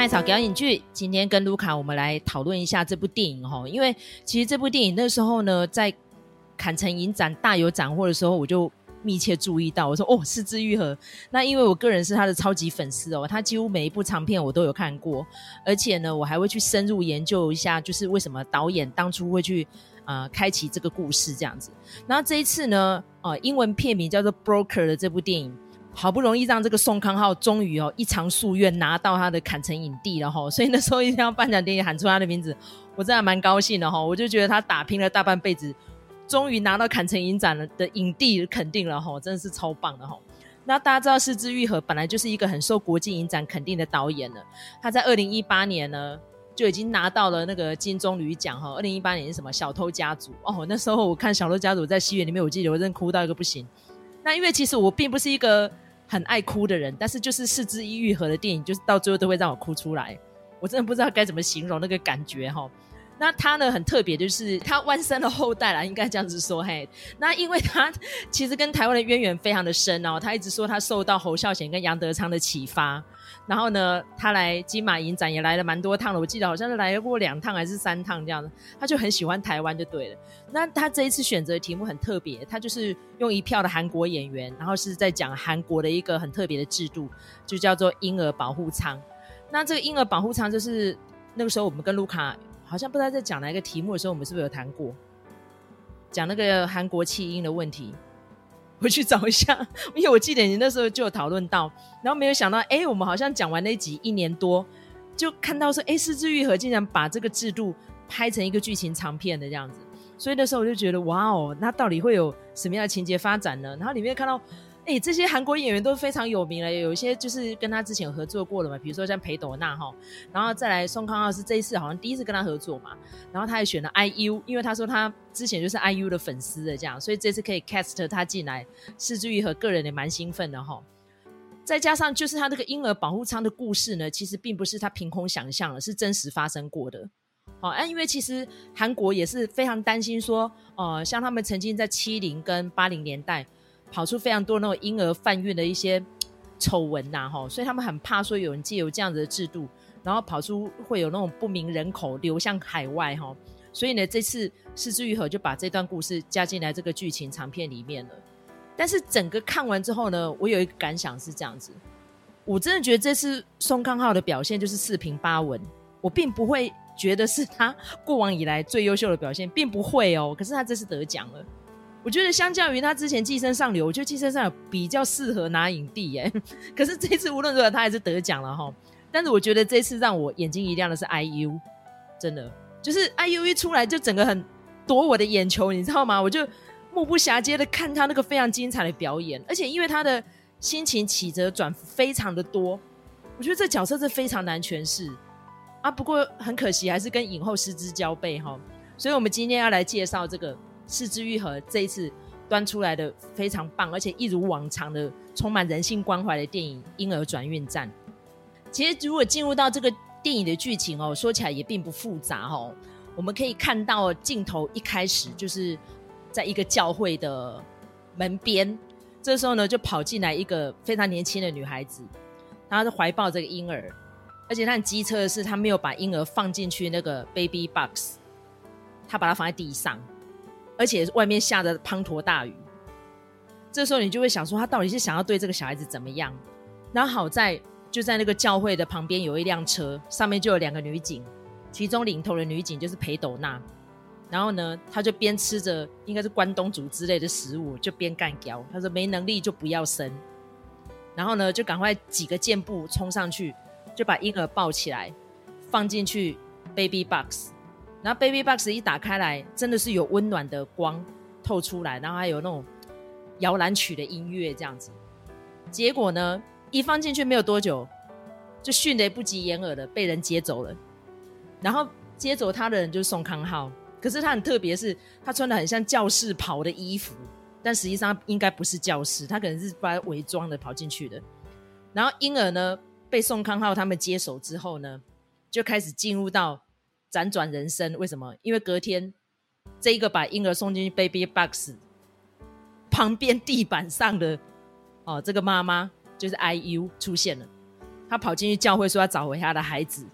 麦草表演剧，今天跟卢卡我们来讨论一下这部电影哈，因为其实这部电影那时候呢，在坎城影展大有斩获的时候，我就密切注意到，我说哦，是枝裕和。那因为我个人是他的超级粉丝哦，他几乎每一部长片我都有看过，而且呢，我还会去深入研究一下，就是为什么导演当初会去呃开启这个故事这样子。然后这一次呢，呃，英文片名叫做《Broker》的这部电影。好不容易让这个宋康昊终于哦一偿夙愿拿到他的坎城影帝了哈，所以那时候一定要颁奖典礼喊出他的名字，我真的蛮高兴的哈。我就觉得他打拼了大半辈子，终于拿到坎城影展的影帝肯定了哈，真的是超棒的哈。那大家知道是枝裕和本来就是一个很受国际影展肯定的导演了，他在二零一八年呢就已经拿到了那个金棕榈奖哈。二零一八年是什么？小偷家族哦，那时候我看小偷家族在戏院里面，我记得我真的哭到一个不行。那因为其实我并不是一个很爱哭的人，但是就是四肢一愈合的电影，就是到最后都会让我哭出来。我真的不知道该怎么形容那个感觉哈。那他呢很特别，就是 他弯生的后代啦，应该这样子说嘿。那因为他其实跟台湾的渊源非常的深哦，他一直说他受到侯孝贤跟杨德昌的启发。然后呢，他来金马影展也来了蛮多趟了，我记得好像是来过两趟还是三趟这样子。他就很喜欢台湾就对了。那他这一次选择的题目很特别，他就是用一票的韩国演员，然后是在讲韩国的一个很特别的制度，就叫做婴儿保护舱。那这个婴儿保护舱就是那个时候我们跟卢卡。好像不知道在讲哪一个题目的时候，我们是不是有谈过？讲那个韩国弃婴的问题，回去找一下，因为我记得你那时候就有讨论到，然后没有想到，哎、我们好像讲完那集一年多，就看到说，哎、欸，是枝裕和竟然把这个制度拍成一个剧情长片的这样子，所以那时候我就觉得，哇哦，那到底会有什么样的情节发展呢？然后里面看到。哎、欸，这些韩国演员都非常有名了，有一些就是跟他之前有合作过的嘛，比如说像裴斗娜哈，然后再来宋康昊是这一次好像第一次跟他合作嘛，然后他还选了 IU，因为他说他之前就是 IU 的粉丝的这样，所以这次可以 cast 他进来，是枝裕和个人也蛮兴奋的哈。再加上就是他这个婴儿保护舱的故事呢，其实并不是他凭空想象的，是真实发生过的。哦，因为其实韩国也是非常担心说，呃，像他们曾经在七零跟八零年代。跑出非常多那种婴儿贩运的一些 丑闻呐，哈，所以他们很怕说有人借由这样子的制度，然后跑出会有那种不明人口流向海外，哈，所以呢，这次是枝裕和就把这段故事加进来这个剧情长片里面了。但是整个看完之后呢，我有一个感想是这样子，我真的觉得这次宋康昊的表现就是四平八稳，我并不会觉得是他过往以来最优秀的表现，并不会哦，可是他这次得奖了。我觉得相较于他之前《寄生上流》，我觉得《寄生上流》比较适合拿影帝耶。可是这次无论如何，他还是得奖了哈。但是我觉得这次让我眼睛一亮的是 IU，真的就是 IU 一出来就整个很夺我的眼球，你知道吗？我就目不暇接的看他那个非常精彩的表演，而且因为他的心情起折转非常的多，我觉得这角色是非常难诠释啊。不过很可惜，还是跟影后失之交臂哈。所以我们今天要来介绍这个。四肢愈合这一次端出来的非常棒，而且一如往常的充满人性关怀的电影《婴儿转运站》。其实，如果进入到这个电影的剧情哦，说起来也并不复杂哦。我们可以看到镜头一开始就是在一个教会的门边，这时候呢就跑进来一个非常年轻的女孩子，她是怀抱这个婴儿，而且她很机车的是，她没有把婴儿放进去那个 baby box，她把它放在地上。而且外面下着滂沱大雨，这时候你就会想说，他到底是想要对这个小孩子怎么样？然后好在就在那个教会的旁边有一辆车，上面就有两个女警，其中领头的女警就是裴斗娜。然后呢，他就边吃着应该是关东煮之类的食物，就边干嚼。他说没能力就不要生。然后呢，就赶快几个箭步冲上去，就把婴儿抱起来，放进去 baby box。然后 baby box 一打开来，真的是有温暖的光透出来，然后还有那种摇篮曲的音乐这样子。结果呢，一放进去没有多久，就迅雷不及掩耳的被人接走了。然后接走他的人就是宋康昊，可是他很特别，是他穿的很像教室袍的衣服，但实际上应该不是教室，他可能是把伪装的跑进去的。然后婴儿呢被宋康昊他们接手之后呢，就开始进入到。辗转人生，为什么？因为隔天，这一个把婴儿送进去 baby box 旁边地板上的哦，这个妈妈就是 IU 出现了。他跑进去教会说要找回他的孩子，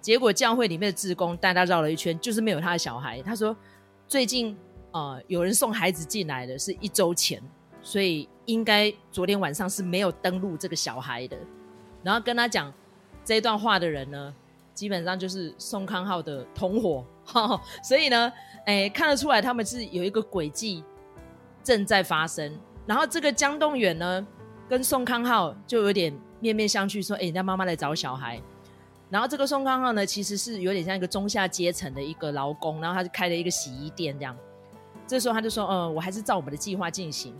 结果教会里面的志工带他绕了一圈，就是没有他的小孩。他说最近呃有人送孩子进来的是一周前，所以应该昨天晚上是没有登录这个小孩的。然后跟他讲这一段话的人呢，基本上就是宋康昊的同伙，所以呢，哎，看得出来他们是有一个诡计正在发生。然后这个江东远呢，跟宋康昊就有点面面相觑，说：“哎，人家妈妈来找小孩。”然后这个宋康昊呢，其实是有点像一个中下阶层的一个劳工，然后他就开了一个洗衣店这样。这时候他就说：“嗯，我还是照我们的计划进行。”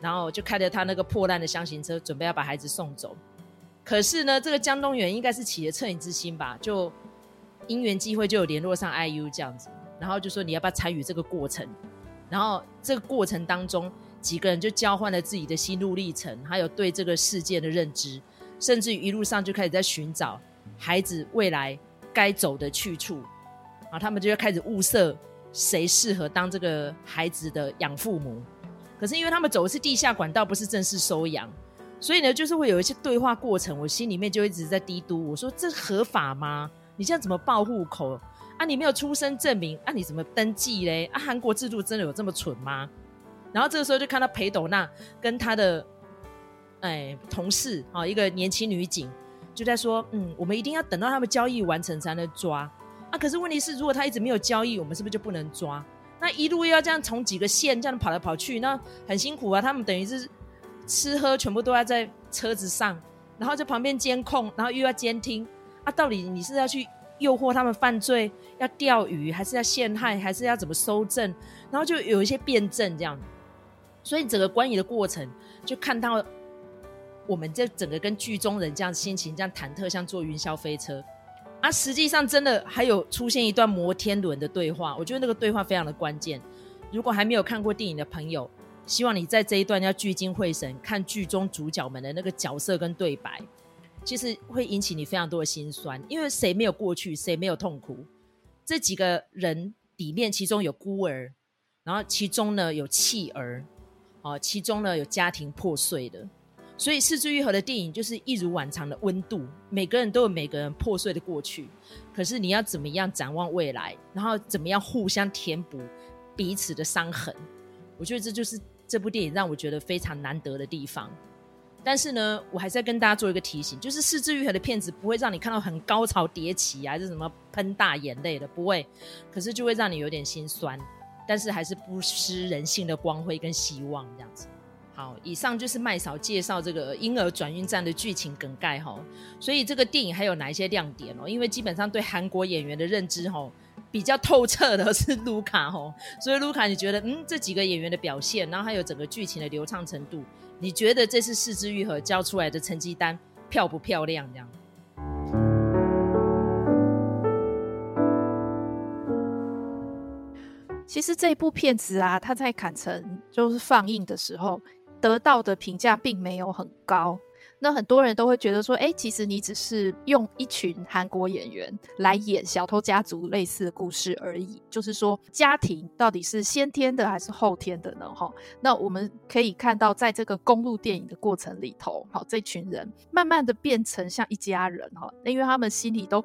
然后就开着他那个破烂的厢型车，准备要把孩子送走。可是呢，这个江东远应该是起了恻隐之心吧？就因缘际会就有联络上 IU 这样子，然后就说你要不要参与这个过程？然后这个过程当中，几个人就交换了自己的心路历程，还有对这个世界的认知，甚至于一路上就开始在寻找孩子未来该走的去处。啊，他们就要开始物色谁适合当这个孩子的养父母。可是因为他们走的是地下管道，不是正式收养。所以呢，就是会有一些对话过程，我心里面就一直在嘀嘟，我说这合法吗？你现在怎么报户口啊？你没有出生证明啊？你怎么登记嘞？啊，韩国制度真的有这么蠢吗？然后这个时候就看到裴斗娜跟他的哎同事啊，一个年轻女警就在说，嗯，我们一定要等到他们交易完成才能抓啊。可是问题是，如果他一直没有交易，我们是不是就不能抓？那一路要这样从几个县这样跑来跑去，那很辛苦啊。他们等于是。吃喝全部都要在车子上，然后在旁边监控，然后又要监听啊！到底你是要去诱惑他们犯罪，要钓鱼，还是要陷害，还是要怎么搜证？然后就有一些辩证这样，所以整个观影的过程，就看到我们这整个跟剧中人这样心情这样忐忑，像坐云霄飞车啊！实际上真的还有出现一段摩天轮的对话，我觉得那个对话非常的关键。如果还没有看过电影的朋友，希望你在这一段要聚精会神看剧中主角们的那个角色跟对白，其实会引起你非常多的心酸，因为谁没有过去，谁没有痛苦？这几个人里面，其中有孤儿，然后其中呢有弃儿，哦，其中呢有家庭破碎的，所以是枝裕和的电影就是一如往常的温度，每个人都有每个人破碎的过去，可是你要怎么样展望未来，然后怎么样互相填补彼此的伤痕？我觉得这就是。这部电影让我觉得非常难得的地方，但是呢，我还是要跟大家做一个提醒，就是是枝裕和的片子不会让你看到很高潮迭起啊，还是什么喷大眼泪的，不会，可是就会让你有点心酸，但是还是不失人性的光辉跟希望这样子。好，以上就是麦嫂介绍这个婴儿转运站的剧情梗概哈，所以这个电影还有哪一些亮点哦？因为基本上对韩国演员的认知哈。比较透彻的是卢卡吼，所以卢卡，你觉得嗯，这几个演员的表现，然后还有整个剧情的流畅程度，你觉得这次是枝裕和交出来的成绩单漂不漂亮？这样？其实这部片子啊，它在坎城就是放映的时候得到的评价并没有很高。那很多人都会觉得说，哎，其实你只是用一群韩国演员来演小偷家族类似的故事而已。就是说，家庭到底是先天的还是后天的呢？哈，那我们可以看到，在这个公路电影的过程里头，好，这群人慢慢的变成像一家人哈，因为他们心里都，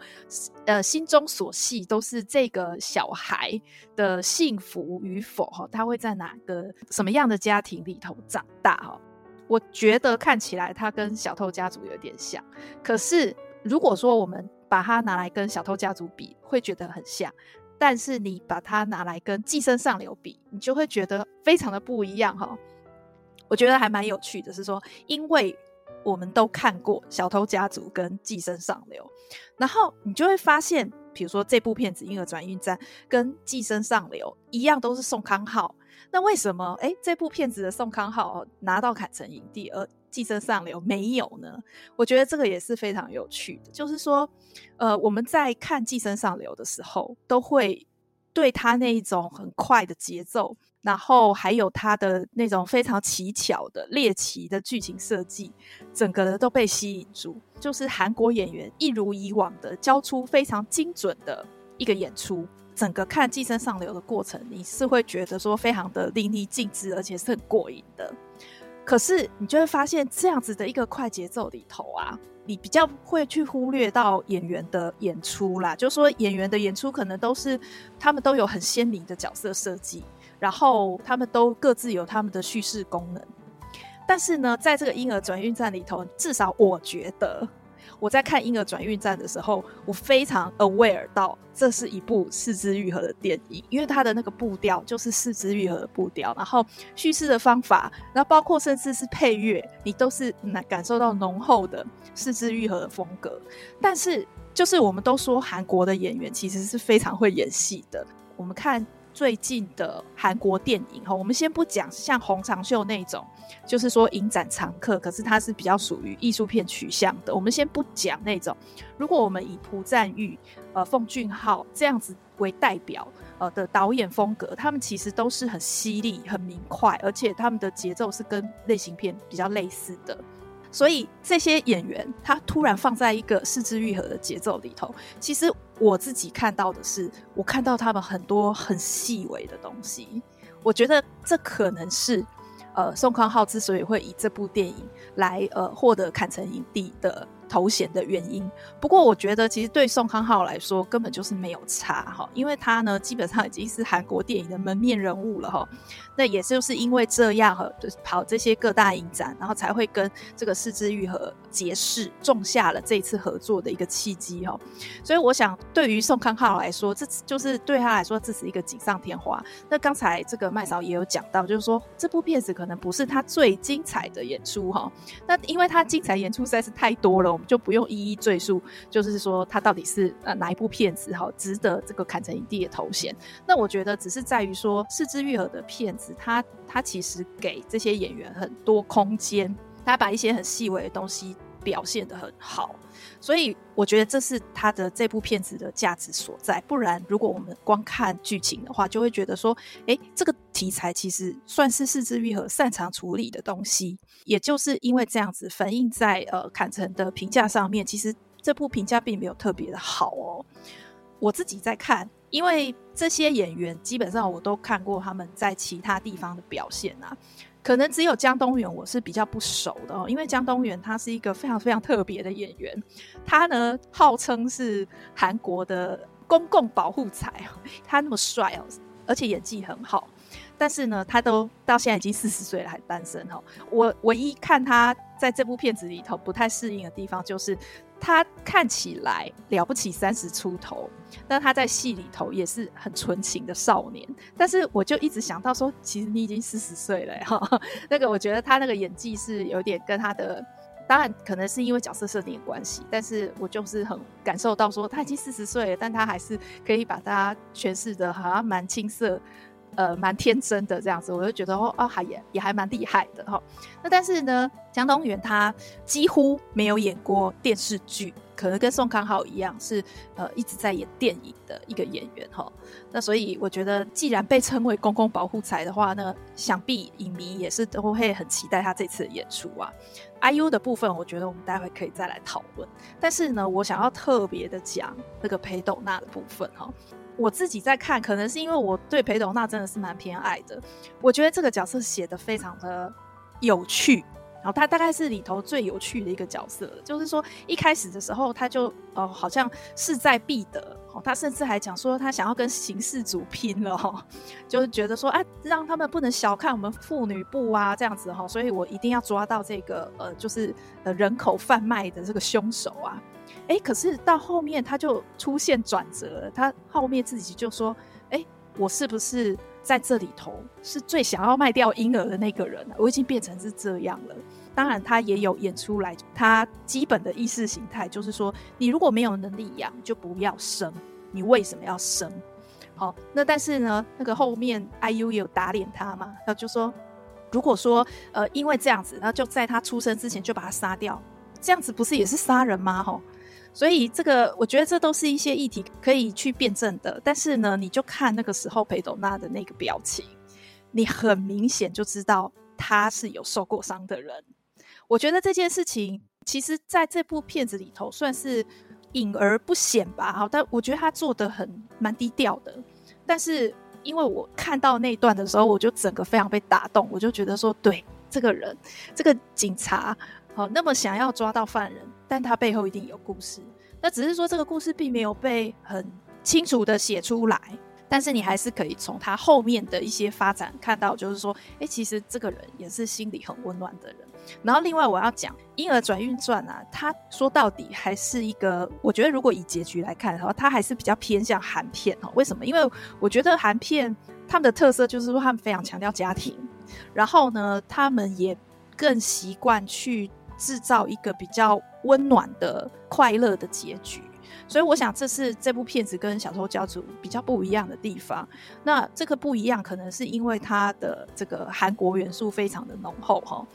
呃，心中所系都是这个小孩的幸福与否哈，他会在哪个什么样的家庭里头长大哈。我觉得看起来他跟小偷家族有点像，可是如果说我们把它拿来跟小偷家族比，会觉得很像；但是你把它拿来跟寄生上流比，你就会觉得非常的不一样哈。我觉得还蛮有趣的，是说，因为我们都看过小偷家族跟寄生上流，然后你就会发现，比如说这部片子《婴儿转运站》跟寄生上流一样，都是宋康昊。那为什么诶这部片子的宋康昊拿到坎城影帝，而《寄生上流》没有呢？我觉得这个也是非常有趣的。就是说，呃，我们在看《寄生上流》的时候，都会对他那一种很快的节奏，然后还有他的那种非常奇巧的猎奇的剧情设计，整个的都被吸引住。就是韩国演员一如以往的交出非常精准的一个演出。整个看《寄生上流》的过程，你是会觉得说非常的淋漓尽致，而且是很过瘾的。可是你就会发现，这样子的一个快节奏里头啊，你比较会去忽略到演员的演出啦，就说演员的演出可能都是他们都有很鲜明的角色设计，然后他们都各自有他们的叙事功能。但是呢，在这个婴儿转运站里头，至少我觉得。我在看《婴儿转运站》的时候，我非常 aware 到这是一部四肢愈合的电影，因为它的那个步调就是四肢愈合的步调，然后叙事的方法，然后包括甚至是配乐，你都是能感受到浓厚的四肢愈合的风格。但是，就是我们都说韩国的演员其实是非常会演戏的，我们看。最近的韩国电影哈，我们先不讲像洪长秀那种，就是说影展常客，可是它是比较属于艺术片取向的。我们先不讲那种，如果我们以朴赞玉、呃奉俊昊这样子为代表呃的导演风格，他们其实都是很犀利、很明快，而且他们的节奏是跟类型片比较类似的。所以这些演员，他突然放在一个四肢愈合的节奏里头，其实我自己看到的是，我看到他们很多很细微的东西。我觉得这可能是，呃，宋康昊之所以会以这部电影来呃获得坎城影帝的头衔的原因，不过我觉得其实对宋康昊来说根本就是没有差哈，因为他呢基本上已经是韩国电影的门面人物了哈。那也就是因为这样哈，就是跑这些各大影展，然后才会跟这个四肢愈合结识，种下了这次合作的一个契机哈。所以我想，对于宋康昊来说，这就是对他来说这是一个锦上添花。那刚才这个麦嫂也有讲到，就是说这部片子可能不是他最精彩的演出哈。那因为他精彩演出实在是太多了。我们就不用一一赘述，就是说他到底是呃哪一部片子哈，值得这个砍成影帝的头衔。那我觉得只是在于说，是枝裕和的片子，他他其实给这些演员很多空间，他把一些很细微的东西表现得很好。所以我觉得这是他的这部片子的价值所在。不然，如果我们光看剧情的话，就会觉得说，诶，这个题材其实算是是枝裕和擅长处理的东西。也就是因为这样子，反映在呃坎城的评价上面，其实这部评价并没有特别的好哦。我自己在看，因为这些演员基本上我都看过他们在其他地方的表现啊。可能只有姜东元我是比较不熟的哦，因为姜东元他是一个非常非常特别的演员，他呢号称是韩国的公共保护财，他那么帅哦，而且演技很好，但是呢，他都到现在已经四十岁了还单身哦。我唯一看他在这部片子里头不太适应的地方就是。他看起来了不起三十出头，但他在戏里头也是很纯情的少年。但是我就一直想到说，其实你已经四十岁了哈。那个我觉得他那个演技是有点跟他的，当然可能是因为角色设定的关系，但是我就是很感受到说他已经四十岁了，但他还是可以把他诠释的好像蛮青涩。呃，蛮天真的这样子，我就觉得哦，啊，还也也还蛮厉害的哈。那但是呢，姜东元他几乎没有演过电视剧，可能跟宋康昊一样，是呃一直在演电影的一个演员哈。那所以我觉得，既然被称为公共保护财的话呢，想必影迷也是都会很期待他这次的演出啊。IU 的部分，我觉得我们待会可以再来讨论。但是呢，我想要特别的讲那个裴斗娜的部分哈。我自己在看，可能是因为我对裴斗娜真的是蛮偏爱的。我觉得这个角色写的非常的有趣，然后他大概是里头最有趣的一个角色。就是说一开始的时候，他就哦好像势在必得，哦，他甚至还讲说他想要跟刑事组拼了，哈，就是觉得说哎，让他们不能小看我们妇女部啊，这样子哈，所以我一定要抓到这个呃，就是呃人口贩卖的这个凶手啊。哎，可是到后面他就出现转折了，他后面自己就说：“哎，我是不是在这里头是最想要卖掉婴儿的那个人？我已经变成是这样了。”当然，他也有演出来，他基本的意识形态就是说：你如果没有能力养，就不要生。你为什么要生？好，那但是呢，那个后面 IU 有打脸他嘛，他就说：如果说呃因为这样子，然后就在他出生之前就把他杀掉，这样子不是也是杀人吗？吼。所以这个，我觉得这都是一些议题可以去辩证的。但是呢，你就看那个时候裴斗娜的那个表情，你很明显就知道他是有受过伤的人。我觉得这件事情，其实在这部片子里头算是隐而不显吧。好，但我觉得他做得很蛮低调的。但是因为我看到那段的时候，我就整个非常被打动，我就觉得说，对这个人，这个警察。好，那么想要抓到犯人，但他背后一定有故事。那只是说这个故事并没有被很清楚的写出来，但是你还是可以从他后面的一些发展看到，就是说，哎，其实这个人也是心里很温暖的人。然后另外我要讲《婴儿转运传》啊，他说到底还是一个，我觉得如果以结局来看的话，他还是比较偏向韩片哦。为什么？因为我觉得韩片他们的特色就是说他们非常强调家庭，然后呢，他们也更习惯去。制造一个比较温暖的、快乐的结局，所以我想这是这部片子跟《小偷家族》比较不一样的地方。那这个不一样，可能是因为它的这个韩国元素非常的浓厚哈。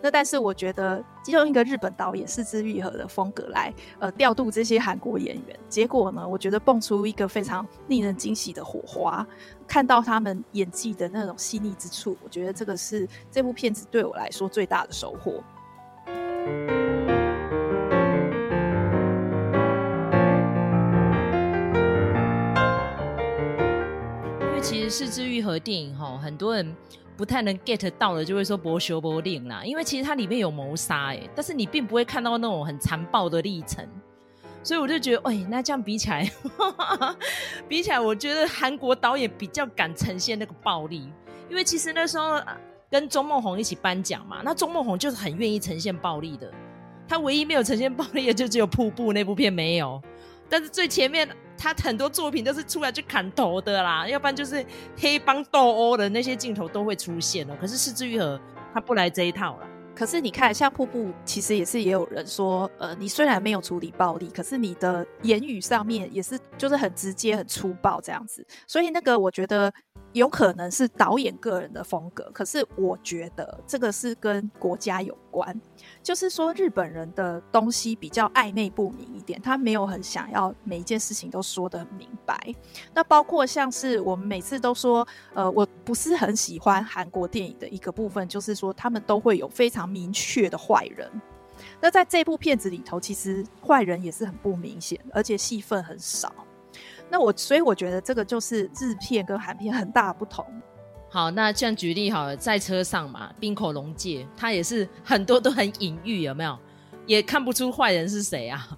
那但是我觉得，用一个日本导演四肢愈合的风格来呃调度这些韩国演员，结果呢，我觉得蹦出一个非常令人惊喜的火花。看到他们演技的那种细腻之处，我觉得这个是这部片子对我来说最大的收获。因为其实是枝裕和电影哈，很多人不太能 get 到的，就会说博修博令啦。因为其实它里面有谋杀哎，但是你并不会看到那种很残暴的历程，所以我就觉得，哎，那这样比起来，比起来，我觉得韩国导演比较敢呈现那个暴力，因为其实那时候。跟钟孟宏一起颁奖嘛，那钟孟宏就是很愿意呈现暴力的，他唯一没有呈现暴力的就只有《瀑布》那部片没有，但是最前面他很多作品都是出来去砍头的啦，要不然就是黑帮斗殴的那些镜头都会出现了。可是是枝裕和他不来这一套了。可是你看，像《瀑布》其实也是也有人说，呃，你虽然没有处理暴力，可是你的言语上面也是就是很直接、很粗暴这样子，所以那个我觉得。有可能是导演个人的风格，可是我觉得这个是跟国家有关。就是说，日本人的东西比较暧昧不明一点，他没有很想要每一件事情都说得很明白。那包括像是我们每次都说，呃，我不是很喜欢韩国电影的一个部分，就是说他们都会有非常明确的坏人。那在这部片子里头，其实坏人也是很不明显，而且戏份很少。那我所以我觉得这个就是日片跟韩片很大的不同。好，那这样举例好了，在车上嘛，冰口龙介他也是很多都很隐喻，有没有？也看不出坏人是谁啊？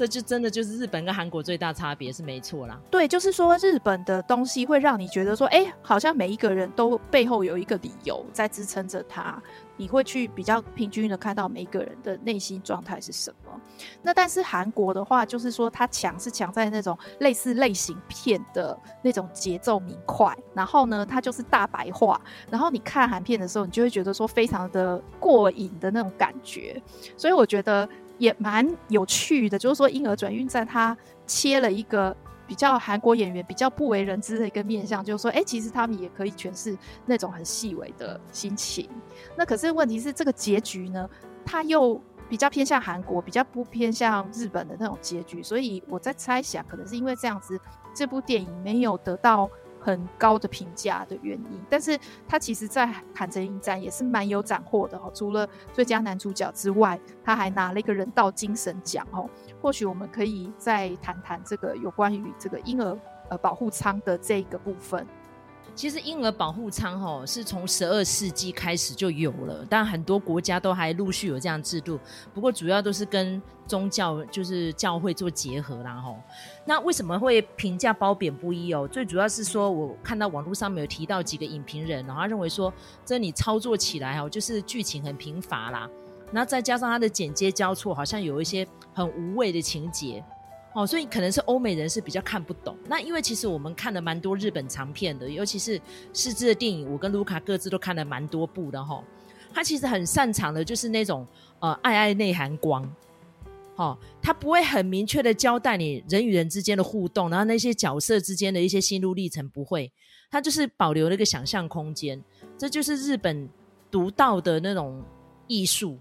这就真的就是日本跟韩国最大差别是没错啦。对，就是说日本的东西会让你觉得说，哎，好像每一个人都背后有一个理由在支撑着他。你会去比较平均的看到每一个人的内心状态是什么。那但是韩国的话，就是说它强是强在那种类似类型片的那种节奏明快，然后呢，它就是大白话。然后你看韩片的时候，你就会觉得说非常的过瘾的那种感觉。所以我觉得也蛮有趣的，就是说《婴儿转运站》它切了一个。比较韩国演员比较不为人知的一个面相，就是说，哎、其实他们也可以诠释那种很细微的心情。那可是问题是，这个结局呢，它又比较偏向韩国，比较不偏向日本的那种结局。所以我在猜想，可能是因为这样子，这部电影没有得到。很高的评价的原因，但是他其实，在坎城影展也是蛮有斩获的哦。除了最佳男主角之外，他还拿了一个人道精神奖哦。或许我们可以再谈谈这个有关于这个婴儿呃保护舱的这个部分。其实婴儿保护舱哈是从十二世纪开始就有了，但很多国家都还陆续有这样制度。不过主要都是跟宗教就是教会做结合啦哈。那为什么会评价褒贬不一哦？最主要是说我看到网络上面有提到几个影评人，然后他认为说这你操作起来哈就是剧情很贫乏啦，然后再加上它的剪接交错，好像有一些很无谓的情节。哦，所以可能是欧美人是比较看不懂。那因为其实我们看了蛮多日本长片的，尤其是是枝的电影，我跟卢卡各自都看了蛮多部的哈、他其实很擅长的就是那种呃爱爱内涵光，哦，他不会很明确的交代你人与人之间的互动，然后那些角色之间的一些心路历程不会，他就是保留了一个想象空间，这就是日本独到的那种艺术。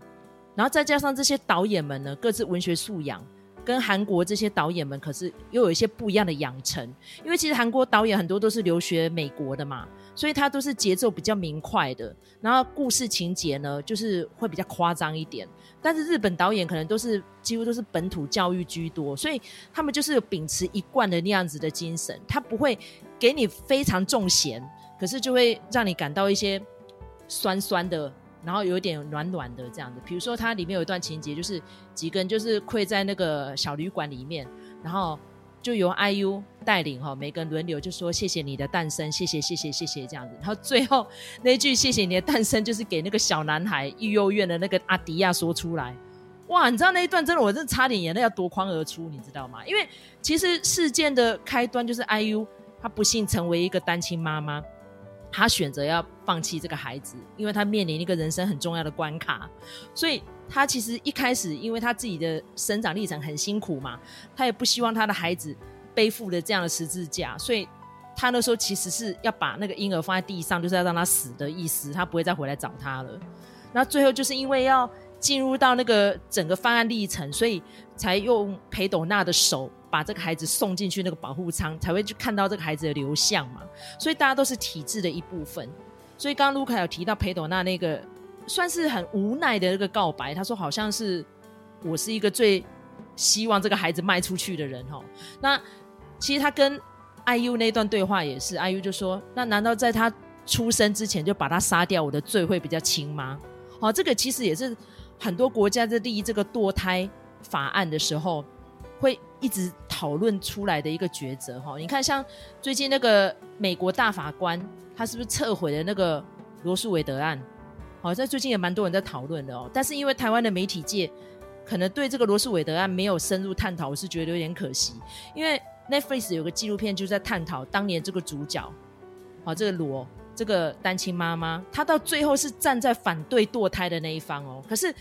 然后再加上这些导演们呢，各自文学素养。跟韩国这些导演们可是又有一些不一样的养成，因为其实韩国导演很多都是留学美国的嘛，所以他都是节奏比较明快的，然后故事情节呢就是会比较夸张一点。但是日本导演可能都是几乎都是本土教育居多，所以他们就是秉持一贯的那样子的精神，他不会给你非常重咸，可是就会让你感到一些酸酸的然后有点暖暖的这样子。比如说，它里面有一段情节，就是几个人就是跪在那个小旅馆里面，然后就由 IU 带领哈，每个人轮流就说谢谢你的诞生，谢谢谢谢谢谢这样子。然后最后那句谢谢你的诞生，就是给那个小男孩育幼院的那个阿迪亚说出来。哇，你知道那一段真的，我真的差点眼泪要夺眶而出，你知道吗？因为其实事件的开端就是 IU 她不幸成为一个单亲妈妈，他选择要放弃这个孩子，因为他面临一个人生很重要的关卡。所以他其实一开始，因为他自己的生长历程很辛苦嘛，他也不希望他的孩子背负了这样的十字架，所以他那时候其实是要把那个婴儿放在地上，就是要让他死的意思，他不会再回来找他了。那最后就是因为要。进入到那个整个犯案历程，所以才用裴斗娜的手把这个孩子送进去那个保护舱，才会去看到这个孩子的流向嘛。所以大家都是体制的一部分。所以刚刚卢卡有提到裴斗娜那个算是很无奈的那个告白，他说好像是我是一个最希望这个孩子卖出去的人哦。那其实他跟 IU 那段对话也是，IU 就说：那难道在他出生之前就把他杀掉，我的罪会比较轻吗？好，这个其实也是。很多国家在立这个堕胎法案的时候，会一直讨论出来的一个抉择哈。你看，像最近那个美国大法官，他是不是撤回了那个罗诉韦德案？好，在最近也蛮多人在讨论的哦。但是因为台湾的媒体界可能对这个罗诉韦德案没有深入探讨，我是觉得有点可惜。因为 Netflix 有个纪录片就在探讨当年这个主角，好，这个罗。这个单亲妈妈，她到最后是站在反对堕胎的那一方哦。可是，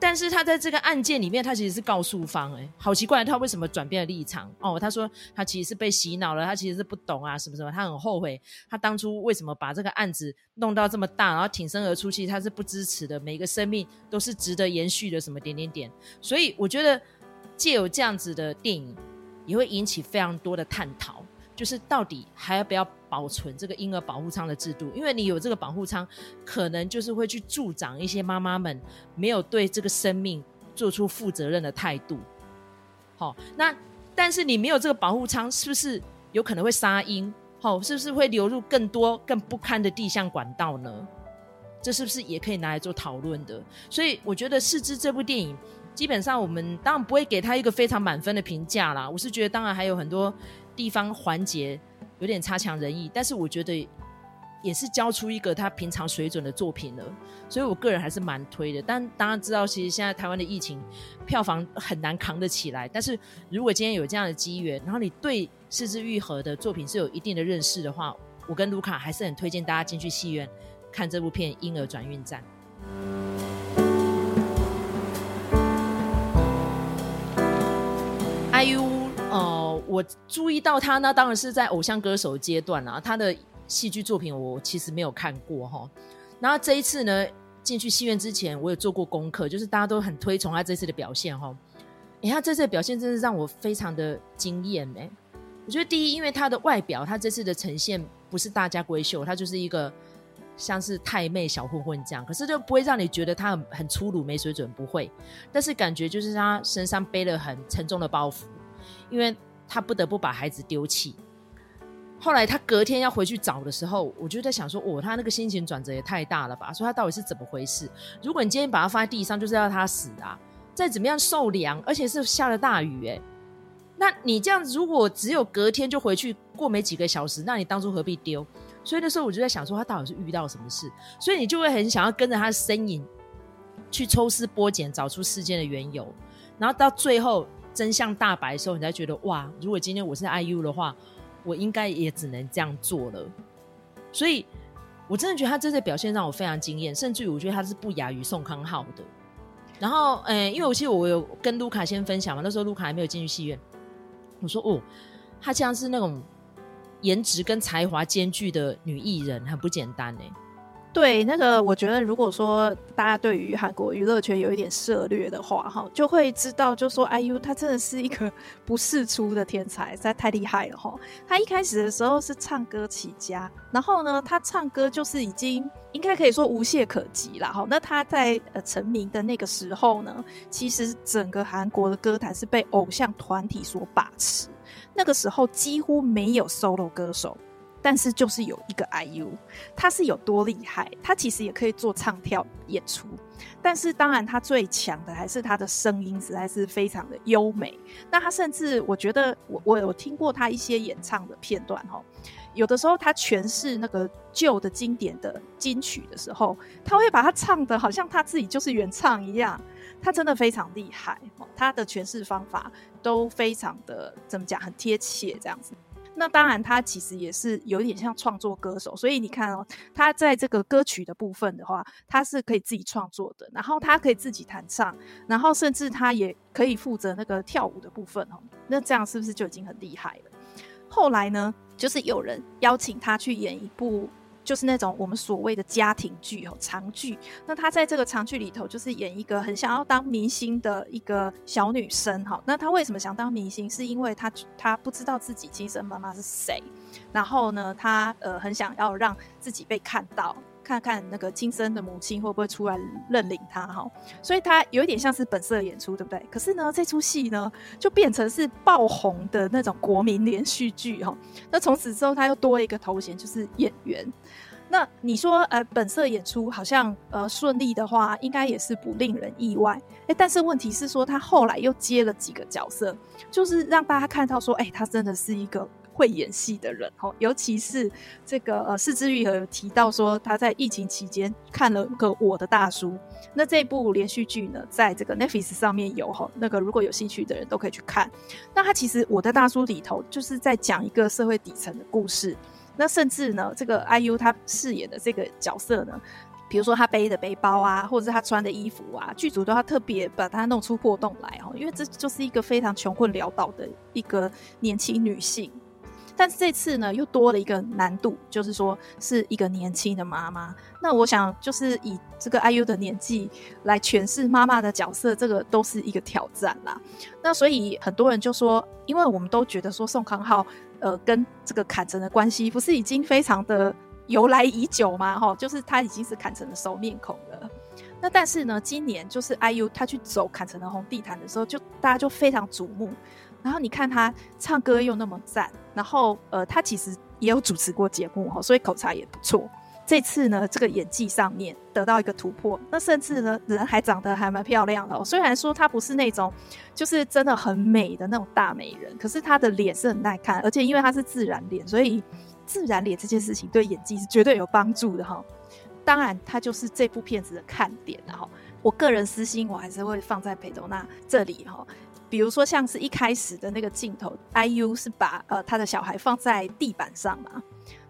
但是她在这个案件里面，她其实是告诉方。哎，好奇怪，她为什么转变了立场？哦，她说她其实是被洗脑了，她其实是不懂啊，什么什么，她很后悔，她当初为什么把这个案子弄到这么大，然后挺身而出，其实她是不支持的，每个生命都是值得延续的，什么点点点。所以我觉得借有这样子的电影，也会引起非常多的探讨。就是到底还要不要保存这个婴儿保护舱的制度？因为你有这个保护舱，可能就是会去助长一些妈妈们没有对这个生命做出负责任的态度。好，那但是你没有这个保护舱，是不是有可能会杀婴？好，是不是会流入更多更不堪的地下管道呢？这是不是也可以拿来做讨论的？所以我觉得《视之》这部电影，基本上我们当然不会给他一个非常满分的评价啦。我是觉得，当然还有很多。地方环节有点差强人意，但是我觉得也是交出一个他平常水准的作品了，所以我个人还是蛮推的。但当然知道，其实现在台湾的疫情票房很难扛得起来。但是如果今天有这样的机缘，然后你对是枝裕和的作品是有一定的认识的话，我跟卢卡还是很推荐大家进去戏院看这部片《婴儿转运站》。IU。呃，我注意到他呢，当然是在偶像歌手阶段啊。他的戏剧作品我其实没有看过哈。然后这一次呢，进去戏院之前，我有做过功课，就是大家都很推崇他这次的表现哈。哎，他这次的表现真是让我非常的惊艳哎。我觉得第一，因为他的外表，他这次的呈现不是大家闺秀，他就是一个像是太妹小混混这样，可是就不会让你觉得他很很粗鲁没水准，不会。但是感觉就是他身上背了很沉重的包袱。因为他不得不把孩子丢弃，后来他隔天要回去找的时候，我就在想说，哦，他那个心情转折也太大了吧？说他到底是怎么回事？如果你今天把他放在地上，就是要他死啊！再怎么样受凉，而且是下了大雨，哎，那你这样，如果只有隔天就回去，过没几个小时，那你当初何必丢？所以那时候我就在想说，他到底是遇到什么事？所以你就会很想要跟着他的身影去抽丝剥茧，找出事件的缘由，然后到最后。真相大白的时候，你才觉得哇！如果今天我是 IU 的话，我应该也只能这样做了。所以，我真的觉得他这次表现让我非常惊艳，甚至于我觉得他是不亚于宋康昊的。然后，嗯、因为我记得我有跟卢卡先分享嘛，那时候卢卡还没有进去戏院，我说哦，他像是那种颜值跟才华兼具的女艺人，很不简单呢。对，那个我觉得，如果说大家对于韩国娱乐圈有一点涉猎的话，哈，就会知道，就说 IU 她真的是一个不世出的天才，实在太厉害了哈。她一开始的时候是唱歌起家，然后呢，她唱歌就是已经应该可以说无懈可击了哈。那她在呃成名的那个时候呢，其实整个韩国的歌坛是被偶像团体所把持，那个时候几乎没有 solo 歌手。但是就是有一个 IU，他是有多厉害？他其实也可以做唱跳演出，但是当然他最强的还是他的声音，实在是非常的优美。那他甚至我觉得我我有听过他一些演唱的片段哈，有的时候他诠释那个旧的经典的金曲的时候，他会把它唱的好像他自己就是原唱一样。他真的非常厉害，他的诠释方法都非常的怎么讲，很贴切这样子。那当然，他其实也是有点像创作歌手，所以你看哦，他在这个歌曲的部分的话，他是可以自己创作的，然后他可以自己弹唱，然后甚至他也可以负责那个跳舞的部分哦。那这样是不是就已经很厉害了？后来呢，就是有人邀请他去演一部。就是那种我们所谓的家庭剧哦，长剧。那她在这个长剧里头，就是演一个很想要当明星的一个小女生哈。那她为什么想当明星？是因为她她不知道自己亲生妈妈是谁，然后呢，她呃很想要让自己被看到，看看那个亲生的母亲会不会出来认领她哈。所以她有一点像是本色演出，对不对？可是呢，这出戏呢就变成是爆红的那种国民连续剧哈。那从此之后，她又多了一个头衔，就是演员。那你说，呃，本色演出好像呃顺利的话，应该也是不令人意外。诶，但是问题是说，他后来又接了几个角色，就是让大家看到说，诶，他真的是一个会演戏的人哦。尤其是这个呃，四之玉和提到说，他在疫情期间看了个《我的大叔》，那这部连续剧呢，在这个 Netflix 上面有哈，那个如果有兴趣的人都可以去看。那他其实《我的大叔》里头就是在讲一个社会底层的故事。那甚至呢，这个 IU 他饰演的这个角色呢，比如说他背的背包啊，或者是他穿的衣服啊，剧组都要特别把他弄出破洞来哦，因为这就是一个非常穷困潦倒的一个年轻女性。但是这次呢，又多了一个难度，就是说是一个年轻的妈妈。那我想，就是以这个 IU 的年纪来诠释妈妈的角色，这个都是一个挑战啦。那所以很多人就说，因为我们都觉得说宋康昊。呃，跟这个坎城的关系不是已经非常的由来已久吗？哈，就是他已经是坎城的熟面孔了。那但是呢，今年就是 IU 他去走坎城的红地毯的时候，就大家就非常瞩目。然后你看他唱歌又那么赞，然后呃，他其实也有主持过节目哈，所以口才也不错。这次呢，这个演技上面得到一个突破，那甚至呢，人还长得还蛮漂亮的。虽然说她不是那种就是真的很美的那种大美人，可是她的脸是很耐看，而且因为她是自然脸，所以自然脸这件事情对演技是绝对有帮助的哈。当然，她就是这部片子的看点，然后我个人私心，我还是会放在裴斗娜这里哈。比如说，像是一开始的那个镜头，IU 是把呃他的小孩放在地板上嘛，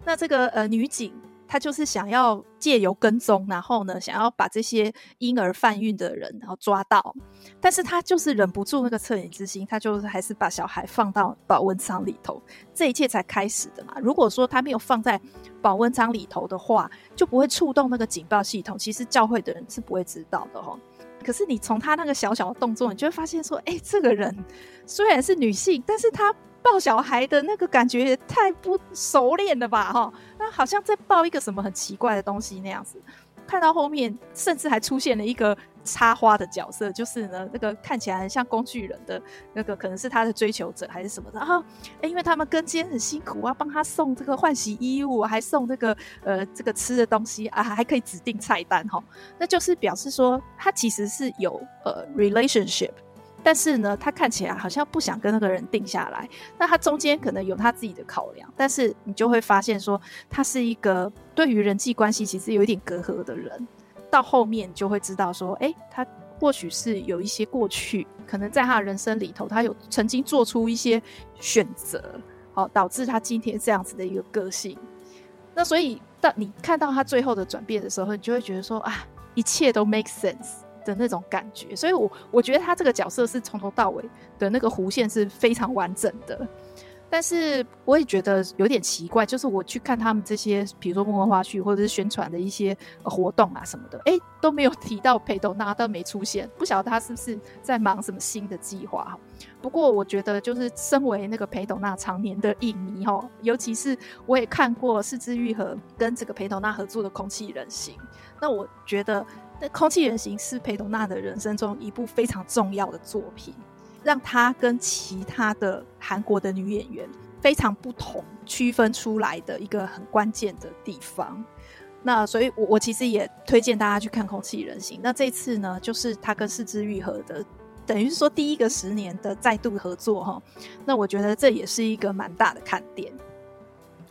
那这个呃女警。她就是想要借由跟踪，然后呢，想要把这些婴儿贩运的人，然后抓到。但是她就是忍不住那个恻隐之心，她就是还是把小孩放到保温舱里头，这一切才开始的嘛。如果说他没有放在保温舱里头的话，就不会触动那个警报系统。其实教会的人是不会知道的哦。可是你从他那个小小的动作，你就会发现说，哎，这个人 虽然是女性，但是她。抱小孩的那个感觉也太不熟练了吧，哈，那好像在抱一个什么很奇怪的东西那样子。看到后面，甚至还出现了一个插花的角色，就是呢，那个看起来很像工具人的那个，可能是他的追求者还是什么的。然后，欸，因为他们跟监很辛苦啊，帮他送这个换洗衣物，还送这个呃这个吃的东西啊，还可以指定菜单哈，那就是表示说他其实是有呃 relationship。但是呢，他看起来好像不想跟那个人定下来。那他中间可能有他自己的考量，但是你就会发现说，他是一个对于人际关系其实有一点隔阂的人。到后面就会知道说，哎、他或许是有一些过去，可能在他人生里头，他有曾经做出一些选择，好导致他今天这样子的一个个性。那所以，当你看到他最后的转变的时候，你就会觉得说，啊，一切都 make sense。的那种感觉，所以我我觉得他这个角色是从头到尾的那个弧线是非常完整的。但是我也觉得有点奇怪，就是我去看他们这些，比如说幕后花絮或者是宣传的一些活动啊什么的，哎、都没有提到裴斗娜，都没出现，不晓得他是不是在忙什么新的计划。不过我觉得，就是身为那个裴斗娜常年的影迷哈，尤其是我也看过是枝裕和跟这个裴斗娜合作的《空气人形》，那我觉得。那《空气人形》是裴斗娜的人生中一部非常重要的作品，让她跟其他的韩国的女演员非常不同区分出来的一个很关键的地方。那所以我，我其实也推荐大家去看《空气人形》。那这次呢，就是她跟四肢愈合的，等于是说第一个十年的再度合作哈。那我觉得这也是一个蛮大的看点。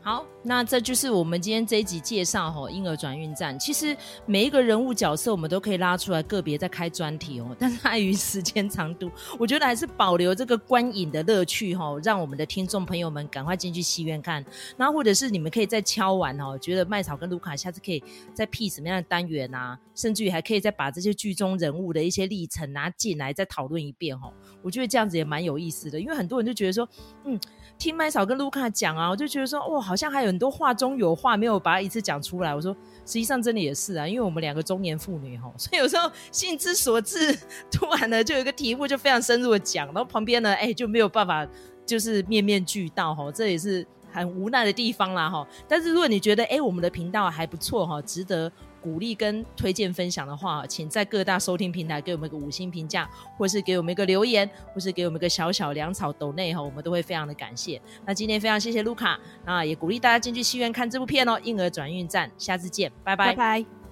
好，那这就是我们今天这一集介绍哈，婴儿转运站。其实每一个人物角色，我们都可以拉出来个别再开专题哦。但是碍于时间长度，我觉得还是保留这个观影的乐趣哈，让我们的听众朋友们赶快进去戏院看。那或者是你们可以再敲完哦，觉得麦草跟卢卡下次可以再辟什么样的单元啊，甚至于还可以再把这些剧中人物的一些历程拿进来再讨论一遍哈。我觉得这样子也蛮有意思的，因为很多人就觉得说，嗯。听麦嫂跟卢卡讲啊，我就觉得说，哇，好像还有很多话中有话没有把它一次讲出来。我说，实际上真的也是啊，因为我们两个中年妇女哈，所以有时候兴之所至，突然呢就有一个题目就非常深入的讲，然后旁边呢，哎，就没有办法就是面面俱到哈，这也是很无奈的地方啦哈。但是如果你觉得哎，我们的频道还不错哈，值得。鼓励跟推荐分享的话，请在各大收听平台给我们一个五星评价，或是给我们一个留言，或是给我们一个小小粮草抖内哈，我们都会非常的感谢。那今天非常谢谢卢卡，那也鼓励大家进去戏院看这部片哦，《婴儿转运站》，下次见，拜拜。